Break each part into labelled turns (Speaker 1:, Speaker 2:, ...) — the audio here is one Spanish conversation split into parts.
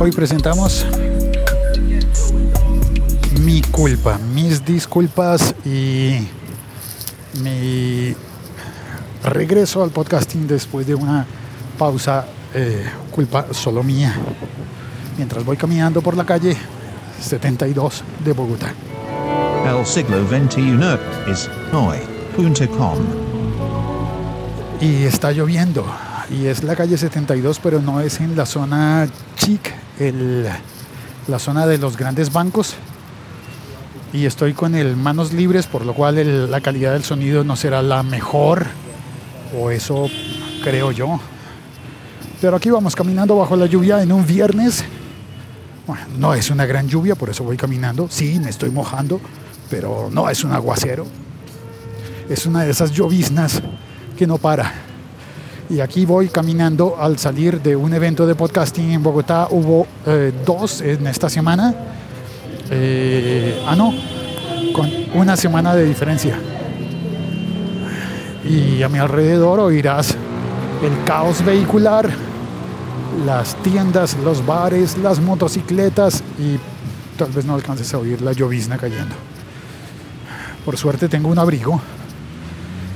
Speaker 1: Hoy presentamos mi culpa, mis disculpas y mi regreso al podcasting después de una pausa, eh, culpa solo mía, mientras voy caminando por la calle 72 de Bogotá.
Speaker 2: El siglo XXI es hoy.com.
Speaker 1: Y está lloviendo. Y es la calle 72, pero no es en la zona chic, el, la zona de los grandes bancos. Y estoy con el manos libres, por lo cual el- la calidad del sonido no será la mejor. O eso creo yo. Pero aquí vamos caminando bajo la lluvia en un viernes. Bueno, no es una gran lluvia, por eso voy caminando. Sí, me estoy mojando, pero no es un aguacero. Es una de esas lloviznas que no para. Y aquí voy caminando al salir de un evento de podcasting en Bogotá. Hubo eh, dos en esta semana. Eh, ah, no, con una semana de diferencia. Y a mi alrededor oirás el caos vehicular, las tiendas, los bares, las motocicletas y tal vez no alcances a oír la llovizna cayendo. Por suerte tengo un abrigo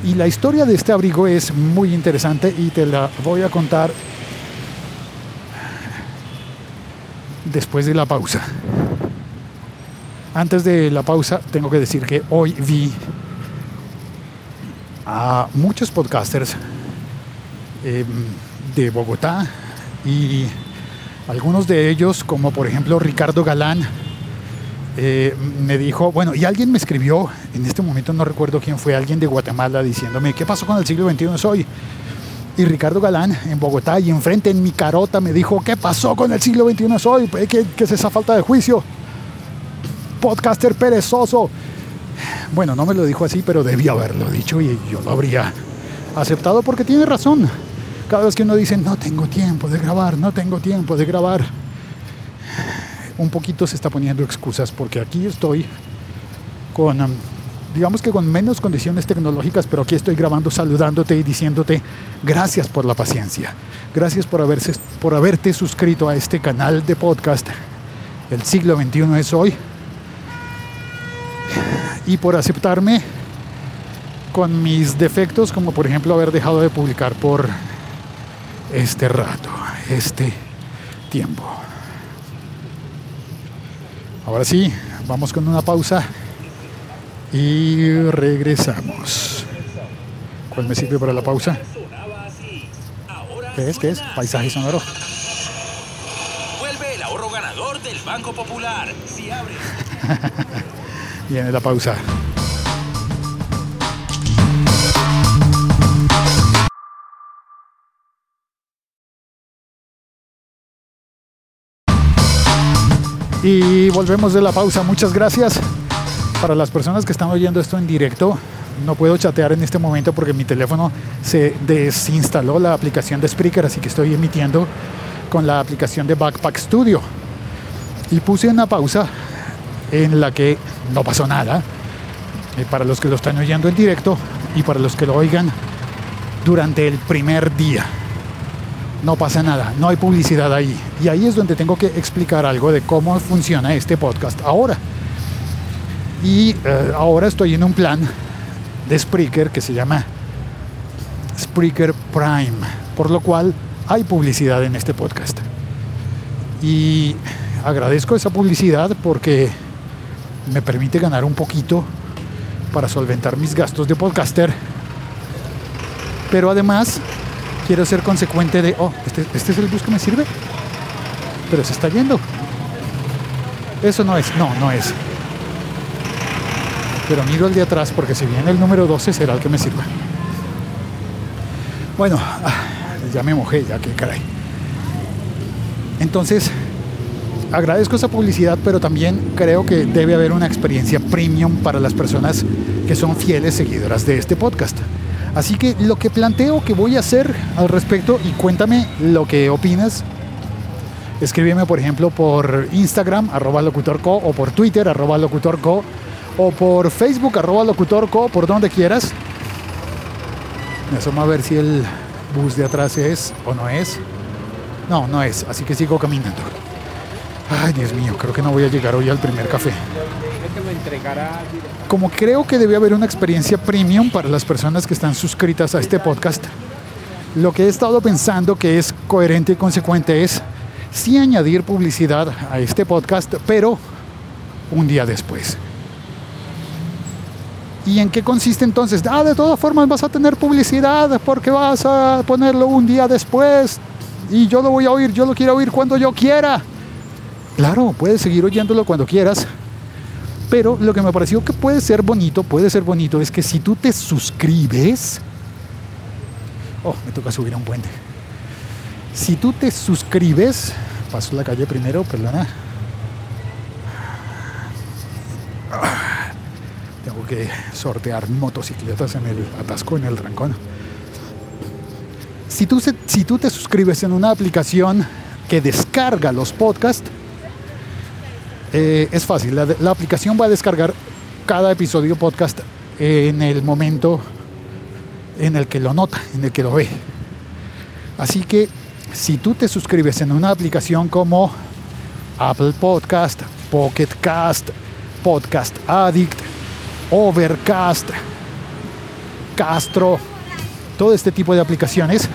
Speaker 1: y la historia de este abrigo es muy interesante y te la voy a contar después de la pausa. Antes de la pausa tengo que decir que hoy vi a muchos podcasters eh, de Bogotá y algunos de ellos, como por ejemplo Ricardo Galán, eh, me dijo, bueno, y alguien me escribió, en este momento no recuerdo quién fue, alguien de Guatemala diciéndome, ¿qué pasó con el siglo XXI hoy? Y Ricardo Galán en Bogotá y enfrente en mi carota me dijo, ¿qué pasó con el siglo XXI hoy? ¿Qué, qué es esa falta de juicio? Podcaster perezoso. Bueno, no me lo dijo así, pero debía haberlo dicho y yo lo habría aceptado porque tiene razón. Cada vez que uno dice, no tengo tiempo de grabar, no tengo tiempo de grabar, un poquito se está poniendo excusas porque aquí estoy con, um, digamos que con menos condiciones tecnológicas, pero aquí estoy grabando, saludándote y diciéndote gracias por la paciencia, gracias por, haberse, por haberte suscrito a este canal de podcast. El siglo XXI es hoy y por aceptarme con mis defectos, como por ejemplo haber dejado de publicar por este rato, este tiempo. Ahora sí, vamos con una pausa y regresamos. ¿Cuál me sirve para la pausa? ¿Qué es? ¿Qué es? Paisaje sonoro.
Speaker 3: Vuelve el ahorro ganador del Banco Popular. Si abres.
Speaker 1: Viene la pausa. Y volvemos de la pausa. Muchas gracias. Para las personas que están oyendo esto en directo, no puedo chatear en este momento porque mi teléfono se desinstaló la aplicación de Spreaker, así que estoy emitiendo con la aplicación de Backpack Studio. Y puse una pausa en la que no pasó nada. eh, para los que lo están oyendo en directo y para los que lo oigan durante el primer día. No pasa nada, no hay publicidad ahí. Y ahí es donde tengo que explicar algo de cómo funciona este podcast ahora. Y eh, ahora estoy en un plan de Spreaker que se llama Spreaker Prime, por lo cual hay publicidad en este podcast. Y agradezco esa publicidad porque me permite ganar un poquito para solventar mis gastos de podcaster. Pero además quiero ser consecuente de, oh, este, este es el bus que me sirve, pero se está yendo. Eso no es, no, no es. Pero miro el de atrás porque si viene el número 12 será el que me sirva. Bueno, ah, ya me mojé, ya que caray. Entonces, agradezco esa publicidad, pero también creo que debe haber una experiencia premium para las personas que son fieles seguidoras de este podcast. Así que lo que planteo que voy a hacer al respecto, y cuéntame lo que opinas, escríbeme por ejemplo por Instagram, arroba locutorco, o por Twitter, arroba locutorco, o por Facebook, arroba locutorco, por donde quieras. Me asomo a ver si el bus de atrás es o no es. No, no es, así que sigo caminando. Ay, Dios mío, creo que no voy a llegar hoy al primer café. Como creo que debe haber una experiencia premium para las personas que están suscritas a este podcast, lo que he estado pensando que es coherente y consecuente es sí añadir publicidad a este podcast, pero un día después. ¿Y en qué consiste entonces? Ah, de todas formas vas a tener publicidad porque vas a ponerlo un día después y yo lo voy a oír, yo lo quiero oír cuando yo quiera. Claro, puedes seguir oyéndolo cuando quieras, pero lo que me pareció que puede ser bonito, puede ser bonito, es que si tú te suscribes, oh, me toca subir a un puente. Si tú te suscribes, paso la calle primero, perdona. Tengo que sortear motocicletas en el atasco, en el rancón. Si tú, si tú te suscribes en una aplicación que descarga los podcasts, eh, es fácil. La, la aplicación va a descargar cada episodio podcast en el momento en el que lo nota, en el que lo ve. Así que si tú te suscribes en una aplicación como Apple Podcast, Pocket Cast, Podcast Addict, Overcast, Castro, todo este tipo de aplicaciones,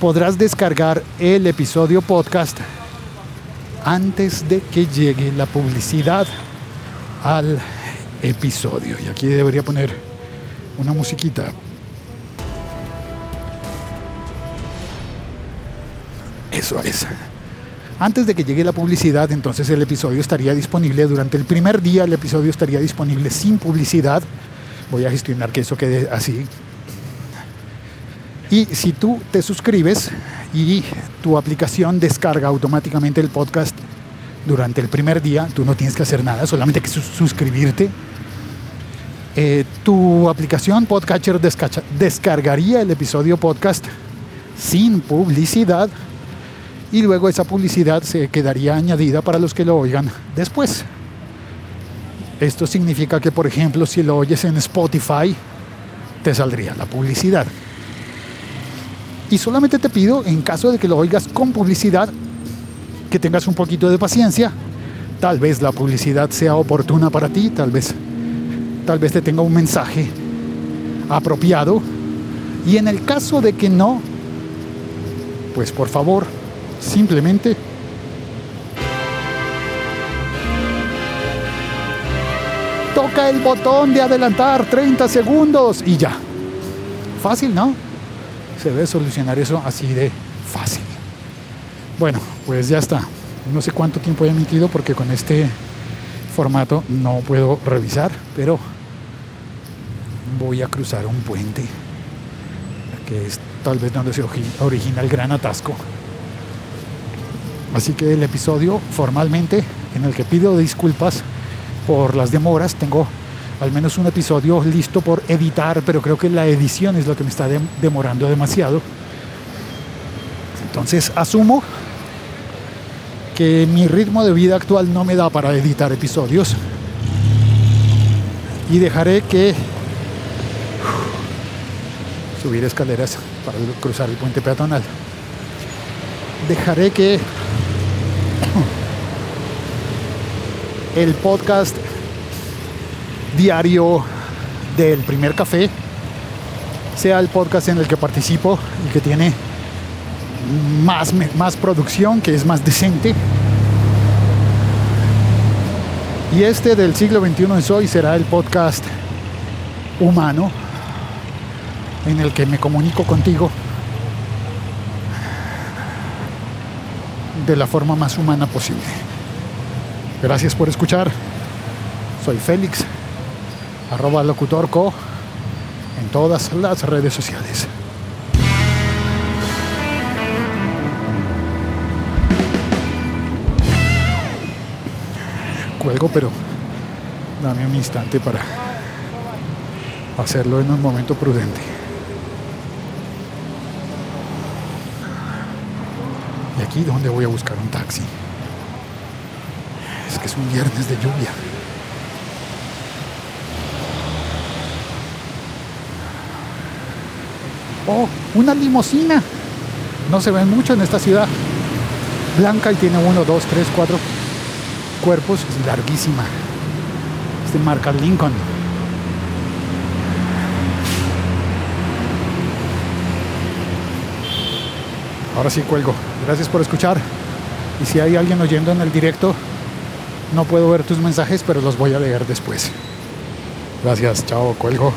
Speaker 1: podrás descargar el episodio podcast antes de que llegue la publicidad al episodio. Y aquí debería poner una musiquita. Eso es. Antes de que llegue la publicidad, entonces el episodio estaría disponible. Durante el primer día el episodio estaría disponible sin publicidad. Voy a gestionar que eso quede así. Y si tú te suscribes y tu aplicación descarga automáticamente el podcast durante el primer día, tú no tienes que hacer nada, solamente que sus- suscribirte. Eh, tu aplicación Podcatcher descargaría el episodio podcast sin publicidad y luego esa publicidad se quedaría añadida para los que lo oigan después. Esto significa que, por ejemplo, si lo oyes en Spotify, te saldría la publicidad. Y solamente te pido, en caso de que lo oigas con publicidad, que tengas un poquito de paciencia. Tal vez la publicidad sea oportuna para ti, tal vez, tal vez te tenga un mensaje apropiado. Y en el caso de que no, pues por favor, simplemente toca el botón de adelantar 30 segundos y ya. Fácil, ¿no? Se debe solucionar eso así de fácil. Bueno, pues ya está. No sé cuánto tiempo he emitido porque con este formato no puedo revisar, pero voy a cruzar un puente que es tal vez donde se origina el gran atasco. Así que el episodio formalmente en el que pido disculpas por las demoras, tengo al menos un episodio listo por editar, pero creo que la edición es lo que me está dem- demorando demasiado. Entonces asumo que mi ritmo de vida actual no me da para editar episodios y dejaré que subir escaleras para cruzar el puente peatonal. Dejaré que el podcast diario del primer café sea el podcast en el que participo y que tiene más, más producción, que es más decente. Y este del siglo XXI es hoy será el podcast humano en el que me comunico contigo de la forma más humana posible. Gracias por escuchar. Soy Félix, arroba locutorco en todas las redes sociales. Cuelgo, pero dame un instante para hacerlo en un momento prudente. ¿Y aquí dónde voy a buscar un taxi? Es que es un viernes de lluvia. ¡Oh! ¡Una limosina! No se ven mucho en esta ciudad. blanca y tiene uno, dos, tres, cuatro cuerpos. Es larguísima. Es de marca Lincoln. Ahora sí cuelgo. Gracias por escuchar. Y si hay alguien oyendo en el directo, no puedo ver tus mensajes, pero los voy a leer después. Gracias, chao, cuelgo.